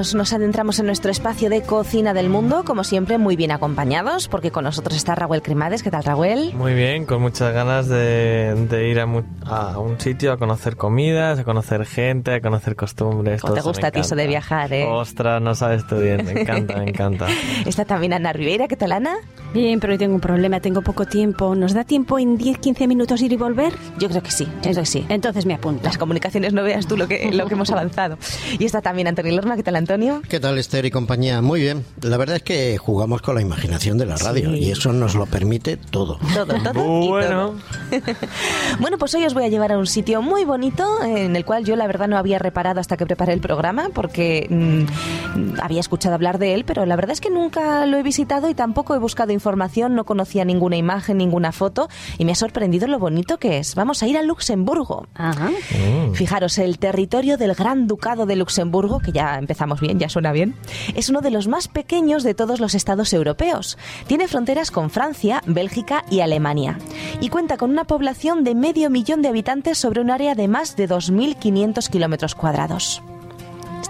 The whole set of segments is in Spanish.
amigos, nos adentramos en nuestro espacio de cocina del mundo, como siempre muy bien acompañados, porque con nosotros está Raúl Cremades. ¿Qué tal, Raúl? Muy bien, con muchas ganas de, ir a, un sitio a conocer comidas, a conocer gente, a conocer costumbres. ¿Cómo te gusta a ti eso de viajar, eh? Ostras, no sabes tú bien, me encanta, me encanta. Está también Ana Ribeira, ¿qué tal, Ana? Bien, pero hoy tengo un problema, tengo poco tiempo. ¿Nos da tiempo en 10-15 minutos ir y volver? Yo creo que sí, yo creo que sí. Entonces me apunto. Las comunicaciones no veas tú lo que, lo que hemos avanzado. Y está también Antonio Lerma, ¿qué tal, Antonio? ¿Qué tal, Esther y compañía? Muy bien. La verdad es que jugamos con la imaginación de la radio y eso nos lo permite todo. Todo, todo. bueno. bueno, pues hoy os voy a llevar a un sitio muy bonito en el cual yo la verdad no había reparado hasta que preparé el programa porque mm, había escuchado hablar de él, pero la verdad es que nunca lo he visitado y tampoco he buscado información, no conocía ninguna imagen, ninguna foto y me ha sorprendido lo bonito que es. Vamos a ir a Luxemburgo. Ajá. Mm. Fijaros, el territorio del Gran Ducado de Luxemburgo, que ya empezamos bien, ya suena bien, es uno de los más pequeños de todos los estados europeos. Tiene fronteras con Francia, Bélgica y Alemania. Y cuenta con una población de medio millón de habitantes sobre un área de más de 2.500 kilómetros cuadrados.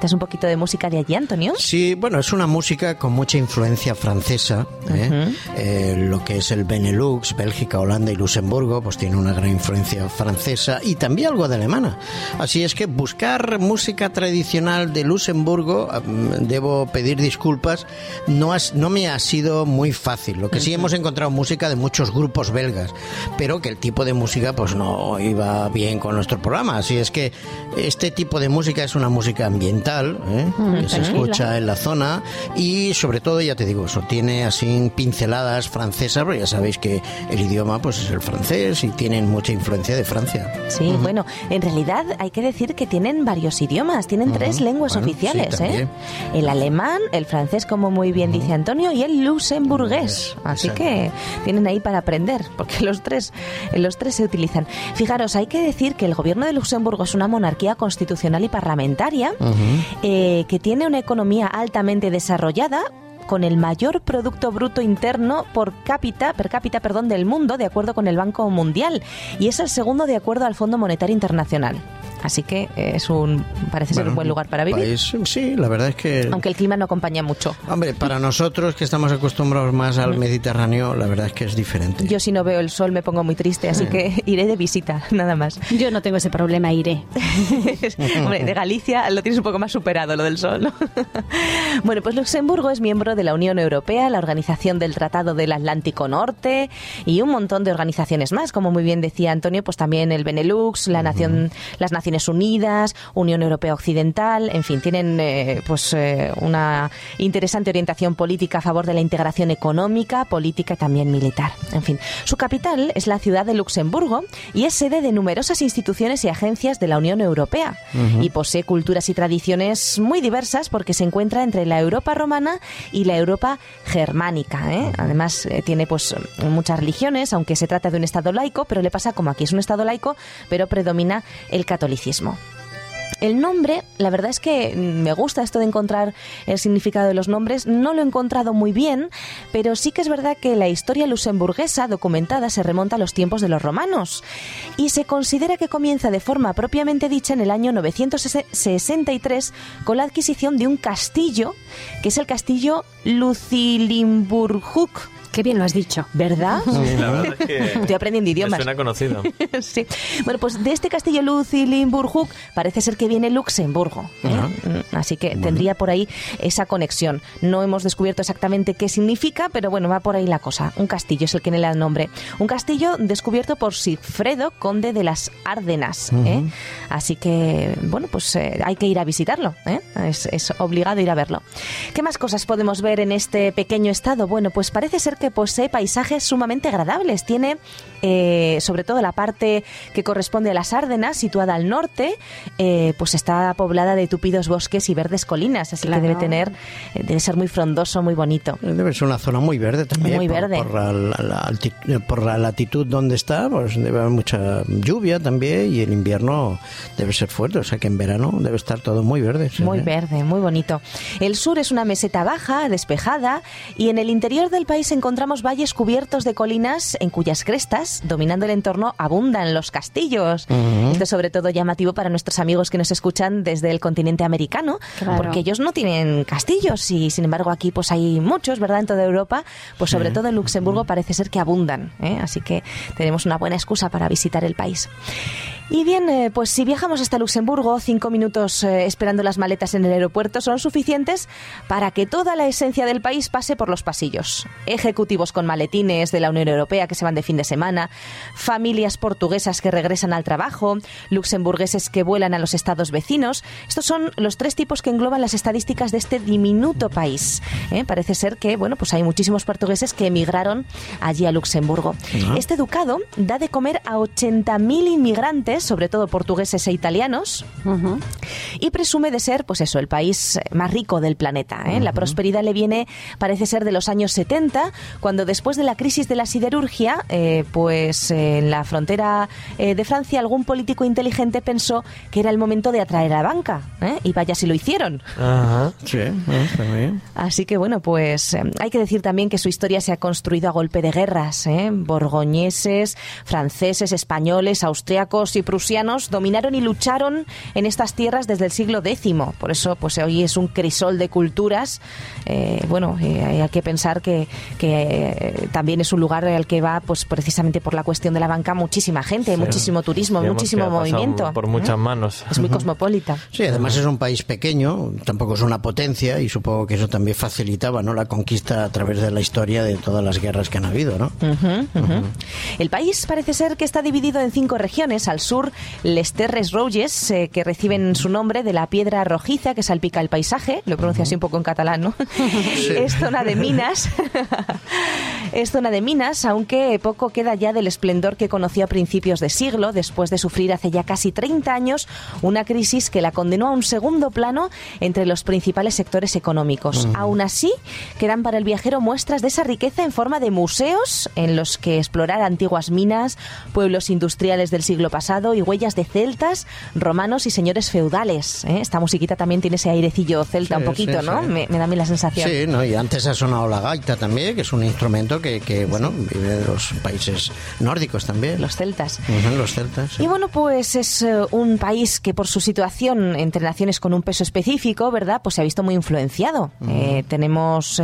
¿Esta es un poquito de música de allí, Antonio? Sí, bueno, es una música con mucha influencia francesa. ¿eh? Eh, lo que es el Benelux, Bélgica, Holanda y Luxemburgo, pues tiene una gran influencia francesa y también algo de alemana. Así es que buscar música tradicional de Luxemburgo, mm, debo pedir disculpas, no, no me ha sido muy fácil. Lo que sí hemos encontrado música de muchos grupos belgas, pero que el tipo de música pues no iba bien con nuestro programa. Así es que este tipo de música es una música ambiental ¿eh? que se escucha en la zona y sobre todo, ya te digo, eso tiene así pinceladas francesas, pero ya sabéis que el idioma pues es el francés y tienen mucha influencia de Francia. Sí, bueno, en realidad hay que decir que tienen varios idiomas, tienen tres lenguas oficiales, ¿eh? El alemán, el francés, como muy bien dice Antonio, y el luxemburgués. Así que tienen ahí para aprender, porque los tres, los tres se utilizan. Fijaros, hay que decir que el gobierno de Luxemburgo es una monarquía constitucional y parlamentaria. Eh, que tiene una economía altamente desarrollada, con el mayor producto bruto interno por cápita, per cápita, perdón, del mundo, de acuerdo con el Banco Mundial, y es el segundo de acuerdo al Fondo Monetario Internacional. Así que eh, es un parece ser un buen lugar para vivir. sí, la verdad es que aunque el clima no acompaña mucho. Hombre, para nosotros que estamos acostumbrados más al Mediterráneo, la verdad es que es diferente. Yo si no veo el sol me pongo muy triste, así que iré de visita, nada más. Yo no tengo ese problema, iré. Hombre, de Galicia lo tienes un poco más superado lo del sol. bueno, pues Luxemburgo es miembro de la Unión Europea, la Organización del Tratado del Atlántico Norte y un montón de organizaciones más, como muy bien decía Antonio, pues también el Benelux, la nación las naciones Unidas, Unión Europea Occidental, en fin, tienen eh, pues eh, una interesante orientación política a favor de la integración económica, política y también militar. En fin, su capital es la ciudad de Luxemburgo y es sede de numerosas instituciones y agencias de la Unión Europea. Y posee culturas y tradiciones muy diversas porque se encuentra entre la Europa romana y la Europa germánica. ¿eh? Además tiene pues muchas religiones, aunque se trata de un estado laico, pero le pasa como aquí es un estado laico, pero predomina el catolicismo. El nombre, la verdad es que me gusta esto de encontrar el significado de los nombres, no lo he encontrado muy bien, pero sí que es verdad que la historia luxemburguesa documentada se remonta a los tiempos de los romanos y se considera que comienza de forma propiamente dicha en el año 963 con la adquisición de un castillo, que es el castillo Lucilimburguk Qué bien lo has dicho. ¿Verdad? Sí, la verdad es que Estoy aprendiendo idiomas. Me suena conocido. sí. Bueno, pues de este castillo Lucilimburg parece ser que viene Luxemburgo. ¿eh? Mm, así que tendría por ahí esa conexión. No hemos descubierto exactamente qué significa, pero bueno, va por ahí la cosa. Un castillo es el que tiene el nombre. Un castillo descubierto por Sigfredo, conde de las Árdenas. ¿eh? Así que, bueno, pues eh, hay que ir a visitarlo. Es, es obligado ir a verlo. ¿Qué más cosas podemos ver en este pequeño estado? Bueno, pues parece ser que posee paisajes sumamente agradables. Tiene eh, sobre todo la parte que corresponde a las Árdenas, situada al norte, eh, pues está poblada de tupidos bosques y verdes colinas, así que debe tener, eh, debe ser muy frondoso, muy bonito. Debe ser una zona muy verde también. Muy verde. Por, la, latitud donde está, pues debe haber mucha lluvia también y el invierno debe ser fuerte, o sea que en verano debe estar todo muy verde. Muy verde, muy bonito. El sur es una meseta baja, despejada, y en el interior del país encontramos encontramos valles cubiertos de colinas en cuyas crestas, dominando el entorno, abundan los castillos. Esto es sobre todo llamativo para nuestros amigos que nos escuchan desde el continente americano, porque ellos no tienen castillos y sin embargo aquí pues hay muchos, ¿verdad? En toda Europa, pues sobre todo en Luxemburgo parece ser que abundan, ¿eh? así que tenemos una buena excusa para visitar el país. Y bien, eh, pues si viajamos hasta Luxemburgo, cinco minutos eh, esperando las maletas en el aeropuerto son suficientes para que toda la esencia del país pase por los pasillos. Ejecutivos con maletines de la Unión Europea que se van de fin de semana, familias portuguesas que regresan al trabajo, luxemburgueses que vuelan a los estados vecinos. Estos son los tres tipos que engloban las estadísticas de este diminuto país. ¿eh? Parece ser que, bueno, pues hay muchísimos portugueses que emigraron allí a Luxemburgo. Este ducado da de comer a 80.000 inmigrantes sobre todo portugueses e italianos, y presume de ser, pues eso, el país más rico del planeta. ¿eh? La prosperidad le viene, parece ser, de los años 70, cuando después de la crisis de la siderurgia, eh, pues en la frontera eh, de Francia algún político inteligente pensó que era el momento de atraer a la banca, y vaya si lo hicieron. Así que bueno, pues hay que decir también que su historia se ha construido a golpe de guerras, borgoñeses, franceses, españoles, austriacos y prusianos dominaron y lucharon en estas tierras desde el siglo X. Por eso, pues hoy es un crisol de culturas. Eh, bueno, eh, hay que pensar que, eh, también es un lugar al que va, pues precisamente por la cuestión de la banca, muchísima gente, muchísimo turismo, muchísimo movimiento. Por muchas manos. Es muy cosmopolita. Sí, además es un país pequeño, tampoco es una potencia y supongo que eso también facilitaba, ¿no? La conquista a través de la historia de todas las guerras que han habido, ¿no? El país parece ser que está dividido en cinco regiones. Al sur les Terres Rouges, eh, que reciben su nombre de la piedra rojiza que salpica el paisaje. Lo pronuncio así un poco en catalán, ¿no? es zona de minas. es zona de minas, aunque poco queda ya del esplendor que conoció a principios de siglo, después de sufrir hace ya casi 30 años una crisis que la condenó a un segundo plano entre los principales sectores económicos. Aún así, quedan para el viajero muestras de esa riqueza en forma de museos en los que explorar antiguas minas, pueblos industriales del siglo pasado, y huellas de celtas, romanos y señores feudales. ¿eh? Esta musiquita también tiene ese airecillo celta un poquito, ¿no? Me, da a mí la sensación. Sí, ¿no? y antes ha sonado la gaita también, que es un instrumento que, que bueno, vive de los países nórdicos también. Los celtas. los celtas. Y bueno, pues es eh, un país que por su situación entre naciones con un peso específico, ¿verdad? Pues se ha visto muy influenciado. Eh, tenemos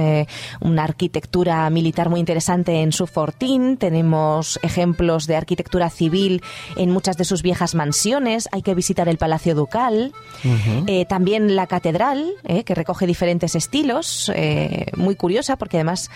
una arquitectura militar muy interesante en su fortín, tenemos ejemplos de arquitectura civil en muchas de sus viejas mansiones, hay que visitar el Palacio Ducal, eh, también la catedral, eh, que recoge diferentes estilos, eh, muy curiosa porque además,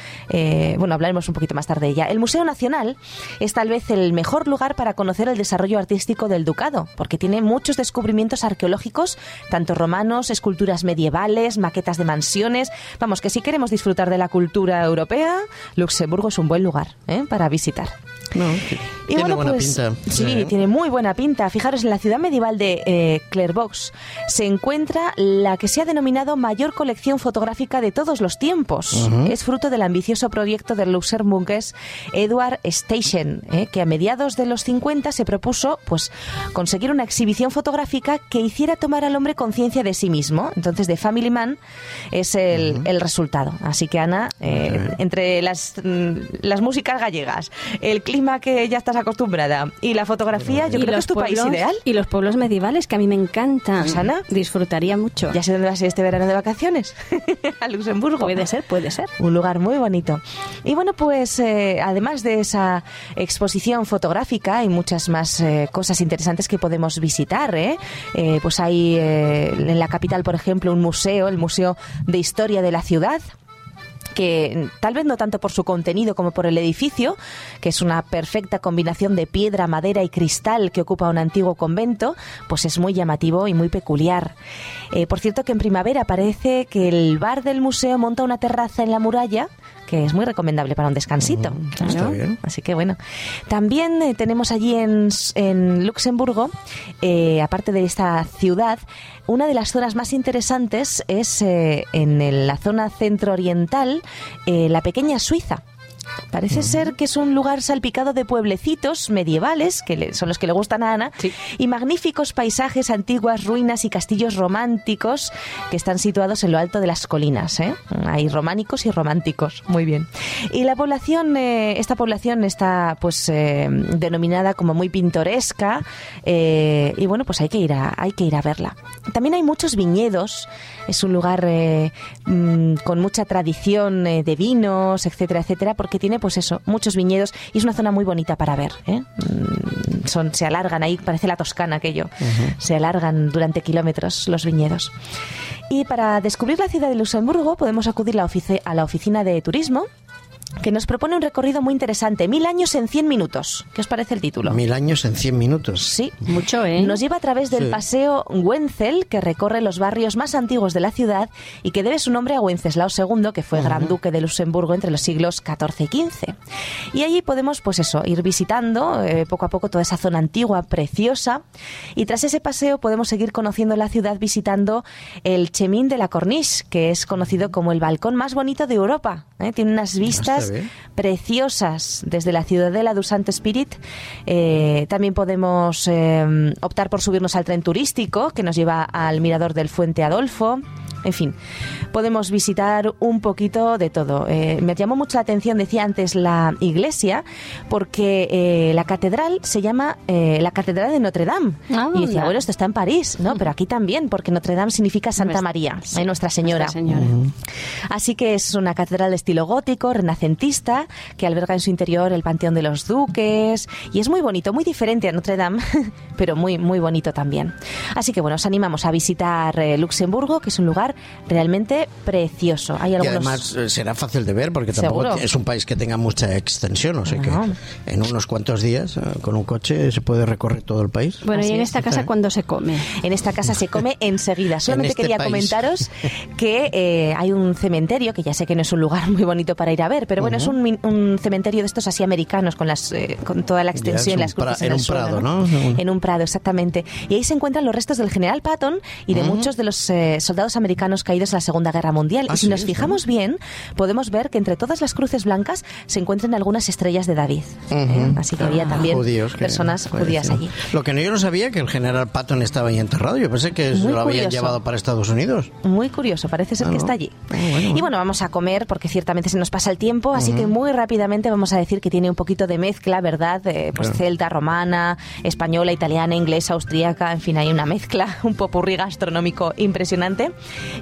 bueno, hablaremos un poquito más tarde de ella. El Museo Nacional es tal vez el mejor lugar para conocer el desarrollo artístico del ducado, porque tiene muchos descubrimientos arqueológicos, tanto romanos, esculturas medievales, maquetas de mansiones. Vamos, que si queremos disfrutar de la cultura europea, Luxemburgo es un buen lugar para visitar. Tiene buena pues, pinta. Sí, tiene muy buena pinta. Fijaros, en la ciudad medieval de eh, Clairvaux se encuentra la que se ha denominado mayor colección fotográfica de todos los tiempos. Es fruto del ambicioso proyecto del luxemburgués Edward Station, eh, que a mediados de los 50 se propuso pues, conseguir una exhibición fotográfica que hiciera tomar al hombre conciencia de sí mismo. Entonces, de Family Man es el, resultado. Así que, Ana, eh, entre las, mm, las músicas gallegas, el clima que ya estás acostumbrada y la fotografía, yo creo que es tu país ideal. Y los pueblos medievales, que a mí me encantan. Sana, disfrutaría mucho. ¿Ya sé dónde vas a ir este verano de vacaciones? a Luxemburgo. Puede ser, puede ser. Un lugar muy bonito. Y bueno, pues eh, además de esa exposición fotográfica, hay muchas más eh, cosas interesantes que podemos visitar. ¿eh? pues hay en la capital, por ejemplo, un museo, el Museo de Historia de la Ciudad, que tal vez no tanto por su contenido como por el edificio, que es una perfecta combinación de piedra, madera y cristal que ocupa un antiguo convento, pues es muy llamativo y muy peculiar. Eh, por cierto que en primavera parece que el bar del museo monta una terraza en la muralla que es muy recomendable para un descansito. Así que bueno. También eh, tenemos allí en, en Luxemburgo, eh, aparte de esta ciudad, una de las zonas más interesantes es eh, en la zona centro-oriental, la pequeña Suiza Parece ser que es un lugar salpicado de pueblecitos medievales, que le- son los que le gustan a Ana, Sí. y magníficos paisajes, antiguas ruinas y castillos románticos que están situados en lo alto de las colinas. ¿eh? Hay románicos y románticos. Muy bien. Y la población, eh, esta población está pues eh, denominada como muy pintoresca y bueno, pues hay que ir a, hay que ir a verla. También hay muchos viñedos. Es un lugar mm, con mucha tradición de vinos, etcétera, etcétera, porque tiene pues eso, muchos viñedos y es una zona muy bonita para ver. ¿eh? Mm, Son, se alargan ahí, parece la Toscana aquello. Se alargan durante kilómetros los viñedos. Y para descubrir la ciudad de Luxemburgo podemos acudir a la oficina de turismo que nos propone un recorrido muy interesante, Mil años en 100 minutos. ¿Qué os parece el título? Mil años en cien minutos. Sí. Mucho, ¿eh? Nos lleva a través del Sí. paseo Wenzel, que recorre los barrios más antiguos de la ciudad y que debe su nombre a Wenceslao II, que fue gran duque de Luxemburgo entre los siglos XIV y XV. Y allí podemos, pues eso, ir visitando eh, poco a poco toda esa zona antigua, preciosa. Y tras ese paseo podemos seguir conociendo la ciudad visitando el Chemin de la Corniche, que es conocido como el balcón más bonito de Europa. ¿eh? Tiene unas vistas preciosas desde la Ciudadela du Sant Spirit. Eh, también podemos eh, optar por subirnos al tren turístico que nos lleva al mirador del Fuente Adolfo. En fin, podemos visitar un poquito de todo. Eh, me llamó mucho la atención, decía antes, la iglesia, porque eh, la catedral se llama eh, la Catedral de Notre Dame. Ah, y decía, bueno, esto está en París, ¿no? Pero aquí también, porque Notre Dame significa Santa María, sí, Nuestra Señora. Nuestra Señora. Así que es una catedral de estilo gótico, renacentista, que alberga en su interior el Panteón de los Duques. Y es muy bonito, muy diferente a Notre Dame, pero muy, muy bonito también. Así que bueno, os animamos a visitar Luxemburgo, que es un lugar realmente precioso. Hay Y algunos... además eh, será fácil de ver porque tampoco Seguro. es un país que tenga mucha extensión, o sea que en unos cuantos días eh, con un coche se puede recorrer todo el país. Bueno, Así y en es. esta casa, ¿cuándo se come? En esta casa se come enseguida. Solamente este quería país. comentaros que eh, hay un cementerio, que ya sé que no es un lugar muy bonito para ir a ver, pero bueno, es un, min- un cementerio de estos así americanos con las eh, con toda la extensión, las cruces pra- en, un suelo, prado, ¿no? En un prado, exactamente. Y ahí se encuentran los restos del general Patton y de muchos de los eh, soldados americanos caídos en la Segunda Guerra Mundial. Ah, y si sí, nos sí. fijamos bien, podemos ver que entre todas las cruces blancas se encuentran algunas estrellas de David. ¿eh? Así que había también Judíos que personas judías fallecieron. allí. Lo que no, yo no sabía que el general Patton estaba ahí enterrado. Yo pensé que Muy lo habían curioso. llevado para Estados Unidos. Muy curioso, parece ser Ah, que ¿no? está allí. Ah, bueno, bueno. Y bueno, vamos a comer porque ciertamente se nos pasa el tiempo, así que muy rápidamente vamos a decir que tiene un poquito de mezcla, ¿verdad? Eh, pues Claro. celta, romana, española, italiana, inglesa, austríaca, en fin, hay una mezcla, un popurrí gastronómico impresionante.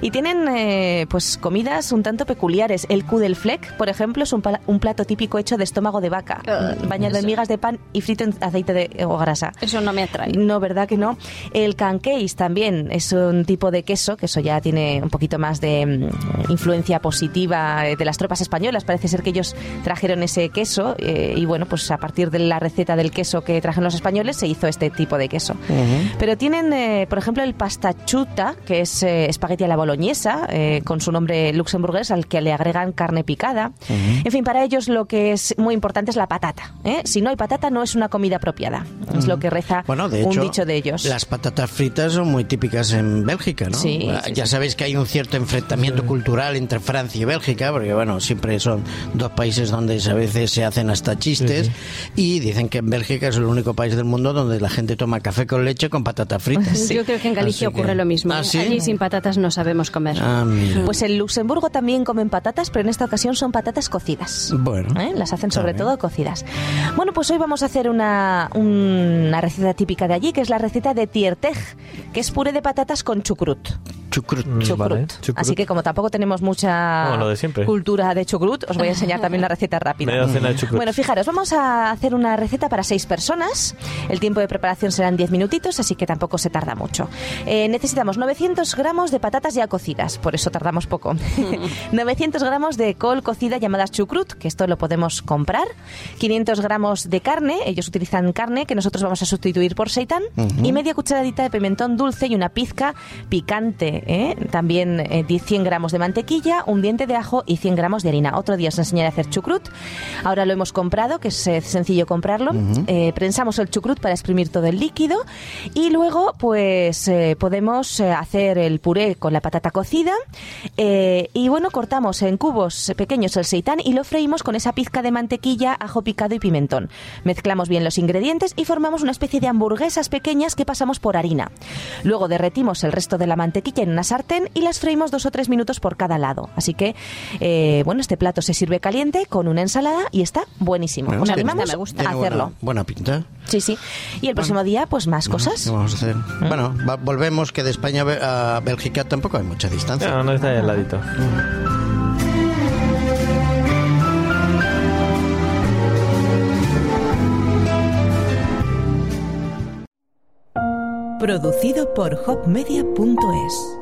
Y tienen eh, pues comidas un tanto peculiares. El Kudelfleck, por ejemplo, es un, un plato típico hecho de estómago de vaca, bañado en migas de pan y frito en aceite de, o grasa. Eso no me atrae. No, ¿verdad que no? El canqueis también es un tipo de queso, que eso ya tiene un poquito más de mm, influencia positiva eh, de las tropas españolas. Parece ser que ellos trajeron ese queso eh, y bueno, pues a partir de la receta del queso que trajeron los españoles se hizo este tipo de queso. Pero tienen, eh, por ejemplo, el pastachuta, que es eh, espagueti a la boloñesa, eh, con su nombre luxemburgués, al que le agregan carne picada. En fin, para ellos lo que es muy importante es la patata. ¿eh? Si no hay patata, no es una comida apropiada. Es lo que reza Bueno, de un hecho, dicho de ellos. las patatas fritas son muy típicas en Bélgica, ¿no? Sí, sí, ya sí. sabéis que hay un cierto enfrentamiento cultural entre Francia y Bélgica, porque bueno, siempre son dos países donde a veces se hacen hasta chistes y dicen que en Bélgica es el único país del mundo donde la gente toma café con leche con patatas fritas. Yo creo que en Galicia Así que- ocurre lo mismo. ¿Ah, sí? Allí sin patatas no sabemos comer. Ah. Pues en Luxemburgo también comen patatas, pero en esta ocasión son patatas cocidas. Bueno. ¿Eh? Las hacen sobre todo cocidas. Bueno, pues hoy vamos a hacer una, una receta típica de allí, que es la receta de tiertej, que es puré de patatas con chucrut. Chucrut. Mm, Chucrut. vale, chucrut. Así que como tampoco tenemos mucha de cultura de chucrut, os voy a enseñar también una receta rápida. Bueno, fijaros, vamos a hacer una receta para seis personas. El tiempo de preparación serán 10 minutitos, así que tampoco se tarda mucho. Eh, necesitamos 900 gramos de patatas ya cocidas, por eso tardamos poco. 900 gramos de col cocida llamadas chucrut, que esto lo podemos comprar. 500 gramos de carne, ellos utilizan carne que nosotros vamos a sustituir por seitán. Y media cucharadita de pimentón dulce y una pizca picante ¿eh? también 100 gramos de mantequilla, un diente de ajo y 100 gramos de harina. Otro día os enseñaré a hacer chucrut. Ahora lo hemos comprado, que es sencillo comprarlo. prensamos el chucrut para exprimir todo el líquido y luego pues podemos hacer el puré con la patata cocida y bueno, cortamos en cubos pequeños el seitán y lo freímos con esa pizca de mantequilla, ajo picado y pimentón. Mezclamos bien los ingredientes y formamos una especie de hamburguesas pequeñas que pasamos por harina. Luego derretimos el resto de la mantequilla en una sartén y las freímos dos o tres minutos por cada lado. Así que, eh, bueno, este plato se sirve caliente con una ensalada y está buenísimo. Os animamos a hacerlo. Buena, pinta. Sí, sí. Y el próximo día, pues más cosas. vamos a hacer? ¿Mm? Bueno, volvemos que de España a Bélgica tampoco hay mucha distancia. No, no está ahí al ladito. Producido por hopmedia.es